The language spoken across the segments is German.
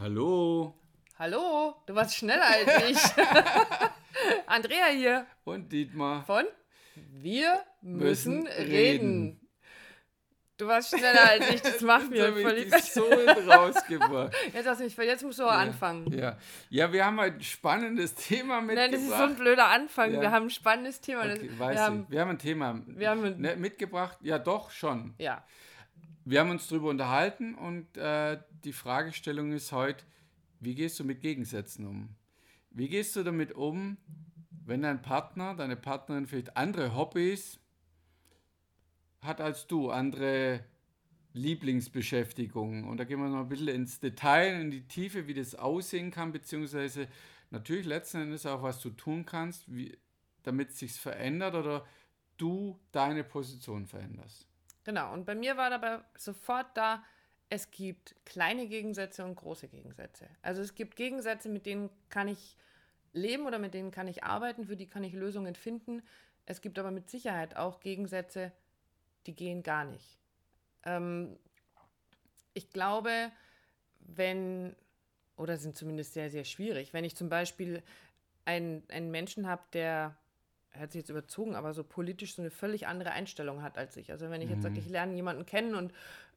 Hallo. Hallo, du warst schneller als ich. Andrea hier. Und Dietmar. Von Wir müssen, müssen reden. reden. Du warst schneller als ich, das macht mir völlig so rausgebracht. Jetzt, hast du mich, jetzt musst du auch ja, anfangen. Ja. ja, wir haben ein spannendes Thema mitgebracht. Nein, das ist so ein blöder Anfang. Ja. Wir haben ein spannendes Thema. Okay, weiß wir, haben, wir haben ein Thema wir haben ein, ne, mitgebracht. Ja, doch, schon. Ja. Wir haben uns darüber unterhalten und äh, die Fragestellung ist heute, wie gehst du mit Gegensätzen um? Wie gehst du damit um, wenn dein Partner, deine Partnerin vielleicht andere Hobbys hat als du, andere Lieblingsbeschäftigungen? Und da gehen wir noch ein bisschen ins Detail, in die Tiefe, wie das aussehen kann, beziehungsweise natürlich letzten Endes auch, was du tun kannst, wie, damit es sich verändert oder du deine Position veränderst. Genau, und bei mir war dabei sofort da, es gibt kleine Gegensätze und große Gegensätze. Also es gibt Gegensätze, mit denen kann ich leben oder mit denen kann ich arbeiten, für die kann ich Lösungen finden. Es gibt aber mit Sicherheit auch Gegensätze, die gehen gar nicht. Ähm, ich glaube, wenn, oder sind zumindest sehr, sehr schwierig, wenn ich zum Beispiel einen, einen Menschen habe, der hört sich jetzt überzogen, aber so politisch so eine völlig andere Einstellung hat als ich. Also wenn ich jetzt sage, mhm. ich lerne jemanden kennen und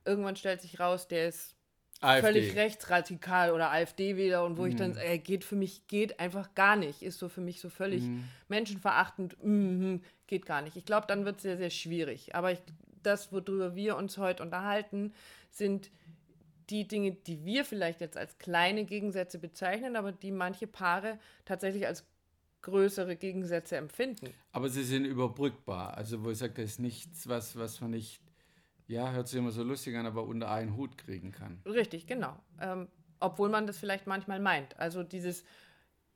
irgendwann stellt sich raus, der ist AfD. völlig rechtsradikal oder AfD wieder und wo mhm. ich dann, mhm. ey, geht für mich, geht einfach gar nicht, ist so für mich so völlig mhm. menschenverachtend, mm, geht gar nicht. Ich glaube, dann wird es sehr, sehr schwierig. Aber ich, das, worüber wir uns heute unterhalten, sind die Dinge, die wir vielleicht jetzt als kleine Gegensätze bezeichnen, aber die manche Paare tatsächlich als größere Gegensätze empfinden. Aber sie sind überbrückbar. Also wo ich sage, das ist nichts, was, was man nicht ja, hört sich immer so lustig an, aber unter einen Hut kriegen kann. Richtig, genau. Ähm, obwohl man das vielleicht manchmal meint. Also dieses,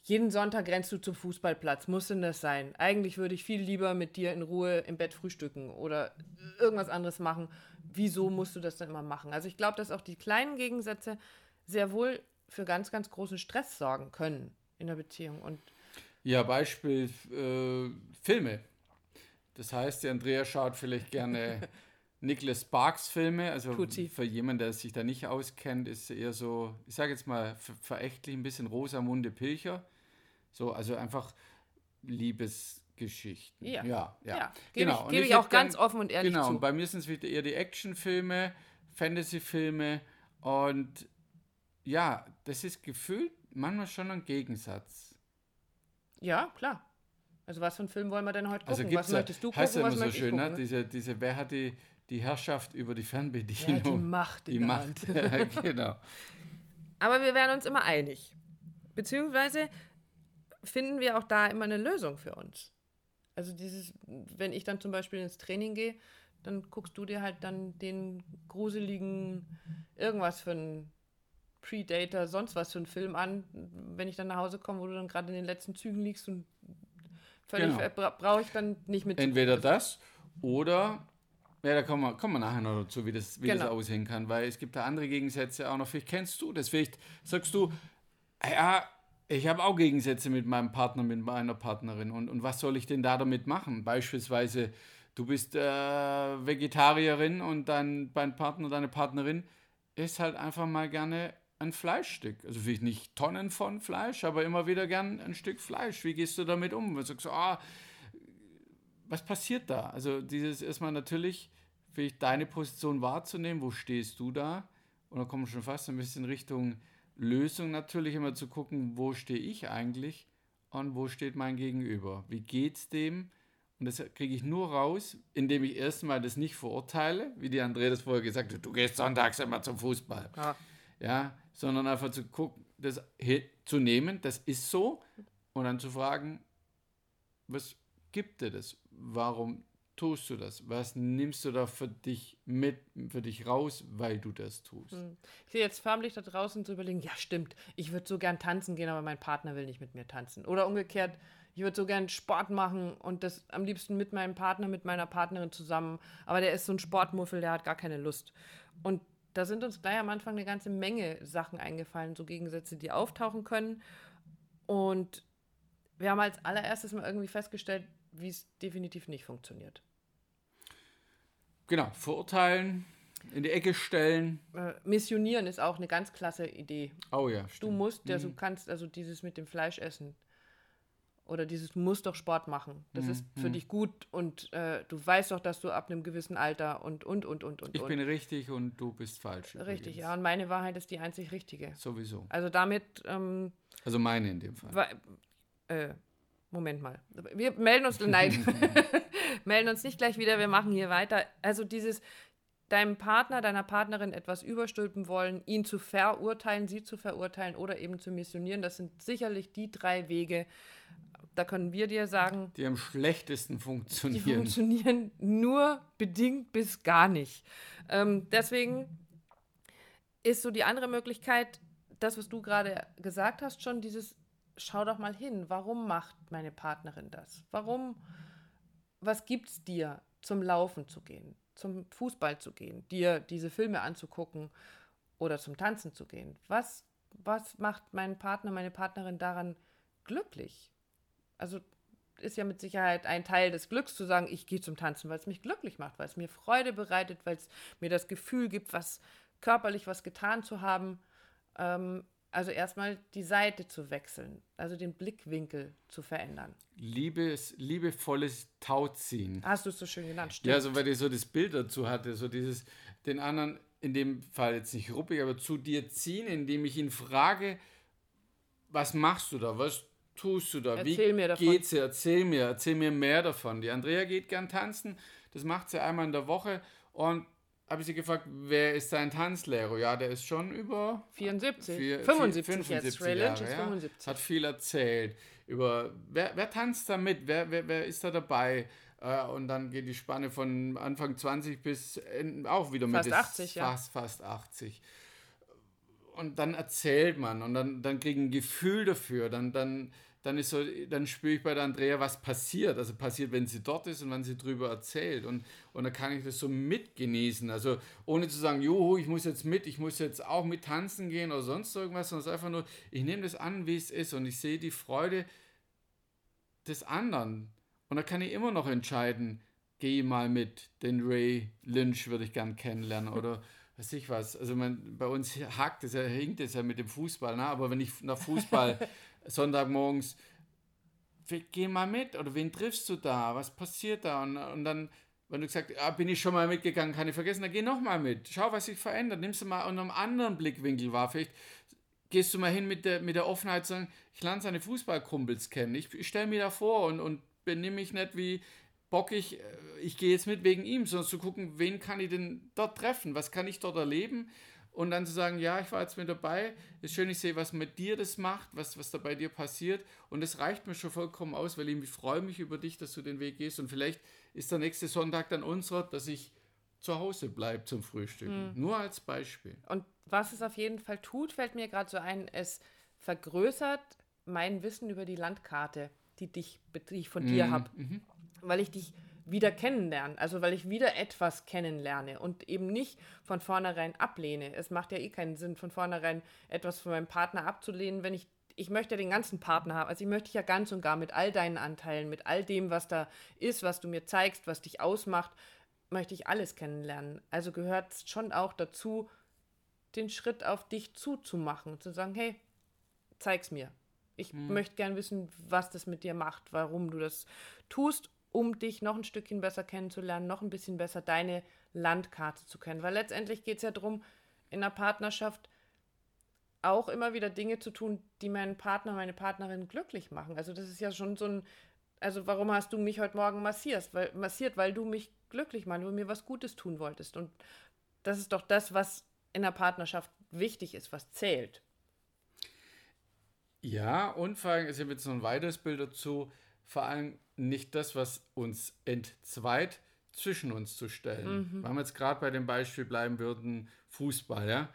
jeden Sonntag rennst du zum Fußballplatz, muss denn das sein? Eigentlich würde ich viel lieber mit dir in Ruhe im Bett frühstücken oder irgendwas anderes machen. Wieso musst du das dann immer machen? Also ich glaube, dass auch die kleinen Gegensätze sehr wohl für ganz, ganz großen Stress sorgen können in der Beziehung. Und ja, Beispiel äh, Filme. Das heißt, die Andrea schaut vielleicht gerne Nicholas Sparks Filme, also für jemanden, der sich da nicht auskennt, ist eher so, ich sage jetzt mal verächtlich ein bisschen Rosamunde Pilcher. So, also einfach Liebesgeschichten. Ja, ja. ja. ja. Gebe genau. ich, gebe ich auch ganz gern, offen und ehrlich genau, zu. Genau, bei mir sind es wieder eher die Actionfilme, Fantasyfilme und ja, das ist gefühlt manchmal schon ein Gegensatz. Ja, klar. Also was für einen Film wollen wir denn heute also gucken? Also was möchtest du gucken? Heißt ja immer so schön, ne? Diese, diese, wer hat die die Herrschaft über die Fernbedienung. Ja, die Macht. Die Macht, genau. Aber wir werden uns immer einig. Beziehungsweise finden wir auch da immer eine Lösung für uns. Also dieses, wenn ich dann zum Beispiel ins Training gehe, dann guckst du dir halt dann den gruseligen irgendwas für einen Predator, sonst was für einen Film an, wenn ich dann nach Hause komme, wo du dann gerade in den letzten Zügen liegst und völlig genau. brauche ich dann nicht mit. Entweder das oder ja, da kommen wir, kommen wir nachher noch dazu, wie, das, wie genau. das aussehen kann, weil es gibt da andere Gegensätze auch noch. Vielleicht kennst du das, vielleicht sagst du, ja, ich habe auch Gegensätze mit meinem Partner, mit meiner Partnerin und, und was soll ich denn da damit machen? Beispielsweise, du bist äh, Vegetarierin und dein, dein Partner, deine Partnerin isst halt einfach mal gerne ein Fleischstück. Also vielleicht nicht Tonnen von Fleisch, aber immer wieder gern ein Stück Fleisch. Wie gehst du damit um? Du sagst, ah, was passiert da? Also dieses erstmal natürlich vielleicht deine Position wahrzunehmen, wo stehst du da? Und dann kommen wir schon fast ein bisschen Richtung Lösung natürlich immer zu gucken, wo stehe ich eigentlich und wo steht mein Gegenüber? Wie geht's dem? Und das kriege ich nur raus, indem ich erstmal das nicht verurteile, wie die Andrea das vorher gesagt hat, du gehst sonntags immer zum Fußball. Ja. ja sondern einfach zu gucken, das zu nehmen, das ist so, und dann zu fragen, was gibt dir das? warum tust du das? Was nimmst du da für dich mit, für dich raus, weil du das tust? Hm. Ich sehe jetzt förmlich da draußen zu überlegen, ja stimmt, ich würde so gern tanzen gehen, aber mein Partner will nicht mit mir tanzen. Oder umgekehrt, ich würde so gern Sport machen und das am liebsten mit meinem Partner, mit meiner Partnerin zusammen. Aber der ist so ein Sportmuffel, der hat gar keine Lust. Und da sind uns gleich am Anfang eine ganze Menge Sachen eingefallen, so Gegensätze, die auftauchen können. Und wir haben als allererstes mal irgendwie festgestellt, wie es definitiv nicht funktioniert. Genau, verurteilen, In die Ecke stellen. Äh, missionieren ist auch eine ganz klasse Idee. Oh ja, stimmt. Du musst, also, du kannst also dieses mit dem Fleisch essen oder dieses, du musst doch Sport machen. Das mhm. ist für mhm. dich gut und äh, du weißt doch, dass du ab einem gewissen Alter und, und, und, und, und. Ich bin richtig und du bist falsch. Richtig, übrigens. ja. Und meine Wahrheit ist die einzig richtige. Sowieso. Also damit. Ähm, also meine in dem Fall. Äh, Moment mal. Wir melden uns, nein, melden uns nicht gleich wieder, wir machen hier weiter. Also dieses, deinem Partner, deiner Partnerin etwas überstülpen wollen, ihn zu verurteilen, sie zu verurteilen oder eben zu missionieren, das sind sicherlich die drei Wege, da können wir dir sagen. Die am schlechtesten funktionieren. Die funktionieren nur bedingt bis gar nicht. Ähm, deswegen ist so die andere Möglichkeit, das, was du gerade gesagt hast, schon dieses, schau doch mal hin, warum macht meine Partnerin das? Warum, was gibt es dir, zum Laufen zu gehen, zum Fußball zu gehen, dir diese Filme anzugucken oder zum Tanzen zu gehen? Was, was macht mein Partner, meine Partnerin daran glücklich? Also ist ja mit Sicherheit ein Teil des Glücks zu sagen, ich gehe zum Tanzen, weil es mich glücklich macht, weil es mir Freude bereitet, weil es mir das Gefühl gibt, was körperlich was getan zu haben. Ähm, also erstmal die Seite zu wechseln, also den Blickwinkel zu verändern. Liebes, liebevolles Tauziehen. Hast du es so schön genannt, stimmt. Ja, so weil ich so das Bild dazu hatte, so dieses, den anderen, in dem Fall jetzt nicht ruppig, aber zu dir ziehen, indem ich ihn frage, was machst du da? Was tust du da? Erzähl Wie mir davon. geht's dir? Erzähl mir, erzähl mir mehr davon. Die Andrea geht gern tanzen, das macht sie einmal in der Woche und habe ich sie gefragt, wer ist dein Tanzlehrer? Ja, der ist schon über 74, vier, 75, 75 jetzt. Ray Lynch ist 75. Hat viel erzählt über wer, wer tanzt da mit, wer, wer, wer ist da dabei? Äh, und dann geht die Spanne von Anfang 20 bis auch wieder fast mit 80, ja. fast, fast 80 und dann erzählt man und dann, dann kriege ich ein Gefühl dafür. Dann, dann, dann, so, dann spüre ich bei der Andrea, was passiert. Also passiert, wenn sie dort ist und wenn sie drüber erzählt. Und, und dann kann ich das so mitgenießen. Also ohne zu sagen, juhu, ich muss jetzt mit, ich muss jetzt auch mit tanzen gehen oder sonst irgendwas, sondern es ist einfach nur, ich nehme das an, wie es ist und ich sehe die Freude des anderen. Und da kann ich immer noch entscheiden, geh mal mit, den Ray Lynch würde ich gern kennenlernen oder weiß ich was, also man, bei uns hakt es ja, hinkt es ja mit dem Fußball, ne? aber wenn ich nach Fußball Sonntagmorgens, geh mal mit oder wen triffst du da, was passiert da? Und, und dann, wenn du gesagt ah, bin ich schon mal mitgegangen, kann ich vergessen, dann geh noch mal mit, schau, was sich verändert, nimmst du mal unter einem anderen Blickwinkel wahr, vielleicht gehst du mal hin mit der, mit der Offenheit, sagen, ich lerne seine Fußballkumpels kennen, ich, ich stelle mir da vor und, und benimm mich nicht wie bockig, äh, ich gehe jetzt mit wegen ihm, sondern zu gucken, wen kann ich denn dort treffen, was kann ich dort erleben und dann zu sagen, ja, ich war jetzt mit dabei, ist schön, ich sehe, was mit dir das macht, was, was da bei dir passiert und das reicht mir schon vollkommen aus, weil ich freue mich über dich, dass du den Weg gehst und vielleicht ist der nächste Sonntag dann unserer, dass ich zu Hause bleibe zum Frühstück. Mhm. Nur als Beispiel. Und was es auf jeden Fall tut, fällt mir gerade so ein, es vergrößert mein Wissen über die Landkarte, die, dich, die ich von mhm. dir habe. Mhm weil ich dich wieder kennenlerne, also weil ich wieder etwas kennenlerne und eben nicht von vornherein ablehne. Es macht ja eh keinen Sinn, von vornherein etwas von meinem Partner abzulehnen, wenn ich ich möchte den ganzen Partner haben. Also ich möchte dich ja ganz und gar mit all deinen Anteilen, mit all dem, was da ist, was du mir zeigst, was dich ausmacht, möchte ich alles kennenlernen. Also gehört es schon auch dazu, den Schritt auf dich zuzumachen, zu sagen, hey, zeig's mir. Ich hm. möchte gern wissen, was das mit dir macht, warum du das tust um dich noch ein Stückchen besser kennenzulernen, noch ein bisschen besser deine Landkarte zu kennen. Weil letztendlich geht es ja darum, in einer Partnerschaft auch immer wieder Dinge zu tun, die meinen Partner, meine Partnerin glücklich machen. Also das ist ja schon so ein, also warum hast du mich heute Morgen massiert? Weil, massiert, weil du mich glücklich machst, weil du mir was Gutes tun wolltest. Und das ist doch das, was in einer Partnerschaft wichtig ist, was zählt. Ja, und vor allem, ist jetzt noch ein weiteres Bild dazu, vor allem nicht das, was uns entzweit, zwischen uns zu stellen. Mhm. Wenn wir jetzt gerade bei dem Beispiel bleiben würden, Fußball, ja,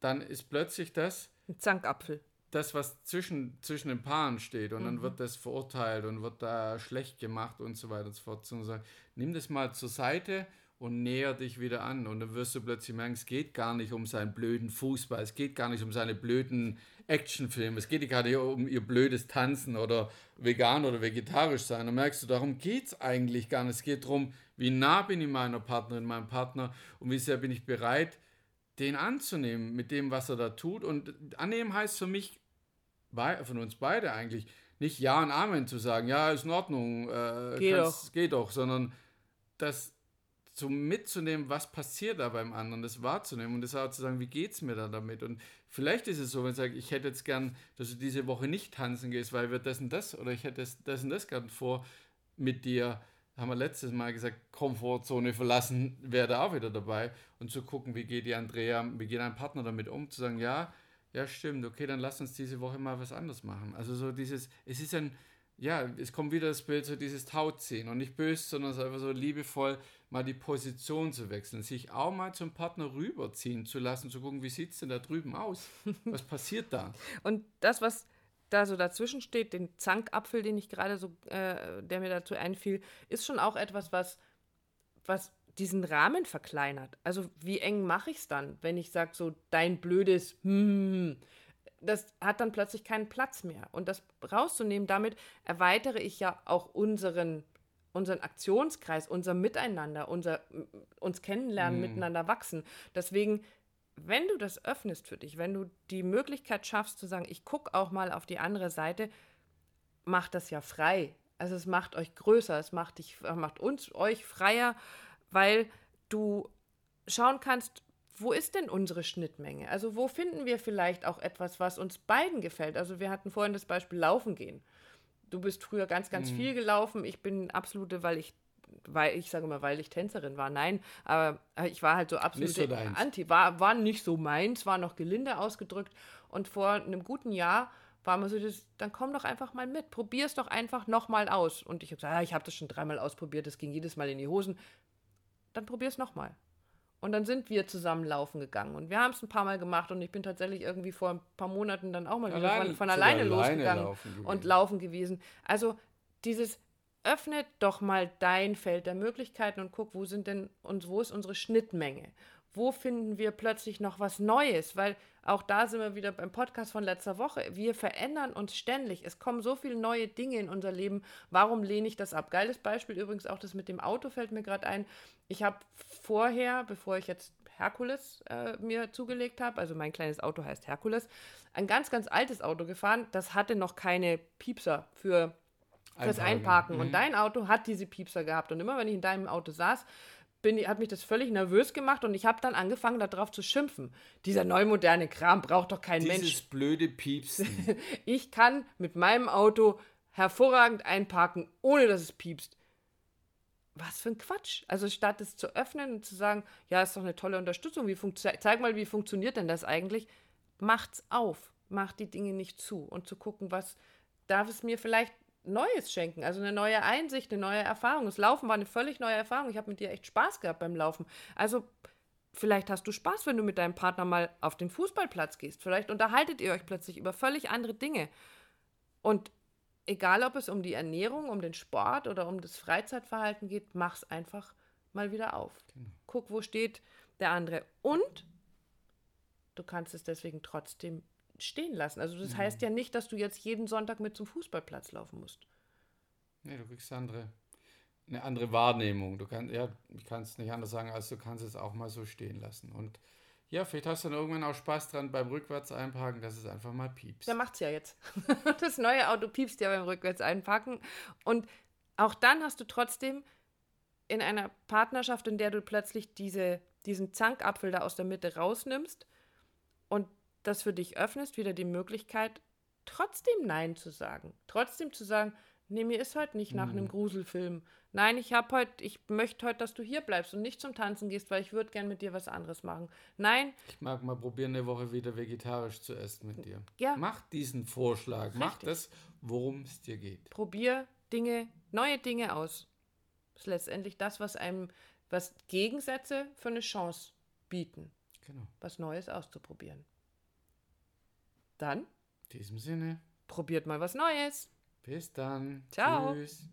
dann ist plötzlich das. Ein Zankapfel. Das, was zwischen, zwischen den Paaren steht und mhm. dann wird das verurteilt und wird da schlecht gemacht und so weiter und so fort. Und sagen, nimm das mal zur Seite und näher dich wieder an. Und dann wirst du plötzlich merken, es geht gar nicht um seinen blöden Fußball, es geht gar nicht um seine blöden Actionfilme, es geht gar nicht um ihr blödes Tanzen oder vegan oder vegetarisch sein. Dann merkst du, darum geht es eigentlich gar nicht. Es geht darum, Wie nah bin ich meiner Partnerin, meinem Partner und wie sehr bin ich bereit, den anzunehmen mit dem, was er da tut. Und annehmen heißt für mich, von uns beide eigentlich, nicht Ja und Amen zu sagen, ja, ist in Ordnung, äh, Geh doch. geht doch, sondern das zu mitzunehmen, was passiert da beim anderen, das wahrzunehmen und das auch zu sagen, wie geht es mir da damit? Und vielleicht ist es so, wenn ich sage, ich hätte jetzt gern, dass du diese Woche nicht tanzen gehst, weil wir das und das oder ich hätte das, das und das gern vor mit dir, haben wir letztes Mal gesagt, Komfortzone verlassen wäre da auch wieder dabei und zu gucken, wie geht die Andrea, wie geht dein Partner damit um, zu sagen, ja, ja, stimmt, okay, dann lass uns diese Woche mal was anderes machen. Also so dieses, es ist ein, ja, es kommt wieder das Bild, so dieses Tauziehen und nicht böse, sondern so einfach so liebevoll mal die Position zu wechseln, sich auch mal zum Partner rüberziehen zu lassen, zu gucken, wie sieht es denn da drüben aus? Was passiert da? Und das, was da so dazwischen steht, den Zankapfel, den ich gerade so, äh, der mir dazu einfiel, ist schon auch etwas, was, was diesen Rahmen verkleinert. Also wie eng mache ich es dann, wenn ich sage, so dein blödes, hm, das hat dann plötzlich keinen Platz mehr. Und das rauszunehmen, damit erweitere ich ja auch unseren, unseren Aktionskreis, unser Miteinander, unser uns kennenlernen, mm. miteinander wachsen. Deswegen, wenn du das öffnest für dich, wenn du die Möglichkeit schaffst zu sagen, ich gucke auch mal auf die andere Seite, macht das ja frei. Also es macht euch größer, es macht dich, macht uns, euch freier, weil du schauen kannst, wo ist denn unsere Schnittmenge? Also wo finden wir vielleicht auch etwas, was uns beiden gefällt? Also wir hatten vorhin das Beispiel Laufen gehen. Du bist früher ganz, ganz mhm. viel gelaufen. Ich bin absolute, weil ich, weil ich sage mal, weil ich Tänzerin war. Nein, aber ich war halt so absolut so anti. War, war nicht so meins, war noch gelinde ausgedrückt. Und vor einem guten Jahr war mir so, das, dann komm doch einfach mal mit. Probier es doch einfach nochmal aus. Und ich habe gesagt, ja, ich habe das schon dreimal ausprobiert, das ging jedes Mal in die Hosen. Dann probier es nochmal. Und dann sind wir zusammen laufen gegangen. Und wir haben es ein paar Mal gemacht und ich bin tatsächlich irgendwie vor ein paar Monaten dann auch mal wieder von, von alleine, alleine losgegangen laufen und laufen gewesen. Also dieses öffnet doch mal dein Feld der Möglichkeiten und guck, wo sind denn und wo ist unsere Schnittmenge? Wo finden wir plötzlich noch was Neues? Weil auch da sind wir wieder beim Podcast von letzter Woche. Wir verändern uns ständig. Es kommen so viele neue Dinge in unser Leben. Warum lehne ich das ab? Geiles Beispiel übrigens auch das mit dem Auto fällt mir gerade ein. Ich habe vorher, bevor ich jetzt Herkules äh, mir zugelegt habe, also mein kleines Auto heißt Herkules, ein ganz, ganz altes Auto gefahren. Das hatte noch keine Piepser für fürs Einparken. Mhm. Und dein Auto hat diese Piepser gehabt. Und immer wenn ich in deinem Auto saß, bin, hat mich das völlig nervös gemacht und ich habe dann angefangen, darauf zu schimpfen. Dieser neumoderne Kram braucht doch kein Dieses Mensch. Dieses blöde Piepsen. ich kann mit meinem Auto hervorragend einparken, ohne dass es piepst. Was für ein Quatsch. Also statt es zu öffnen und zu sagen, ja, ist doch eine tolle Unterstützung, wie zeig mal, wie funktioniert denn das eigentlich, macht's auf, macht die Dinge nicht zu und zu gucken, was darf es mir vielleicht Neues schenken, also eine neue Einsicht, eine neue Erfahrung. Das Laufen war eine völlig neue Erfahrung. Ich habe mit dir echt Spaß gehabt beim Laufen. Also vielleicht hast du Spaß, wenn du mit deinem Partner mal auf den Fußballplatz gehst. Vielleicht unterhaltet ihr euch plötzlich über völlig andere Dinge. Und egal, ob es um die Ernährung, um den Sport oder um das Freizeitverhalten geht, mach's einfach mal wieder auf. Genau. Guck, wo steht der andere. Und du kannst es deswegen trotzdem stehen lassen. Also das mhm. heißt ja nicht, dass du jetzt jeden Sonntag mit zum Fußballplatz laufen musst. Nee, du kriegst andere, eine andere Wahrnehmung. Du kannst, ja, ich kann es nicht anders sagen, als du kannst es auch mal so stehen lassen. Und ja, vielleicht hast du dann irgendwann auch Spaß dran beim Rückwärts einparken, dass es einfach mal piepst. Der macht's ja jetzt. Das neue Auto piepst ja beim Rückwärts einparken. Und auch dann hast du trotzdem in einer Partnerschaft, in der du plötzlich diese, diesen Zankapfel da aus der Mitte rausnimmst und das für dich öffnest, wieder die Möglichkeit, trotzdem Nein zu sagen. Trotzdem zu sagen, nee, mir ist heute nicht nach mhm. einem Gruselfilm. Nein, ich habe heute, ich möchte heute, dass du hier bleibst und nicht zum Tanzen gehst, weil ich würde gern mit dir was anderes machen. Nein. Ich mag mal probieren, eine Woche wieder vegetarisch zu essen mit dir. Ja. Mach diesen Vorschlag. Richtig. Mach das, worum es dir geht. Probier Dinge, neue Dinge aus. Das ist letztendlich das, was einem, was Gegensätze für eine Chance bieten. Genau. Was Neues auszuprobieren. Dann? In diesem Sinne. Probiert mal was Neues. Bis dann. Ciao. Tschüss.